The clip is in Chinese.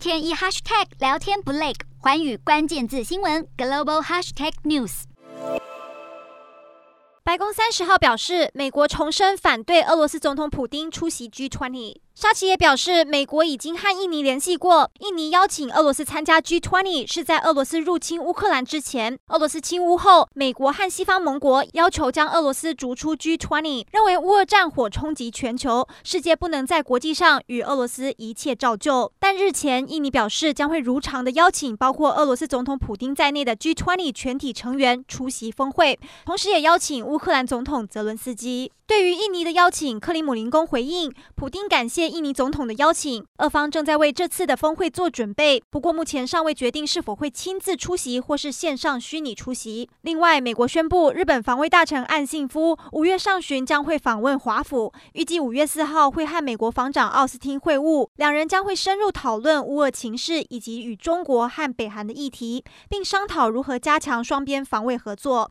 天一 hashtag 聊天不累，环宇关键字新闻 global hashtag news。白宫三十号表示，美国重申反对俄罗斯总统普丁出席 G20。沙奇也表示，美国已经和印尼联系过，印尼邀请俄罗斯参加 G20 是在俄罗斯入侵乌克兰之前。俄罗斯侵乌后，美国和西方盟国要求将俄罗斯逐出 G20，认为乌俄战火冲击全球，世界不能在国际上与俄罗斯一切照旧。但日前，印尼表示将会如常的邀请包括俄罗斯总统普丁在内的 G20 全体成员出席峰会，同时也邀请乌克兰总统泽伦斯基。对于印尼的邀请，克里姆林宫回应，普丁感谢印尼总统的邀请，俄方正在为这次的峰会做准备。不过目前尚未决定是否会亲自出席或是线上虚拟出席。另外，美国宣布，日本防卫大臣岸信夫五月上旬将会访问华府，预计五月四号会和美国防长奥斯汀会晤，两人将会深入讨论乌俄情势以及与中国和北韩的议题，并商讨如何加强双边防卫合作。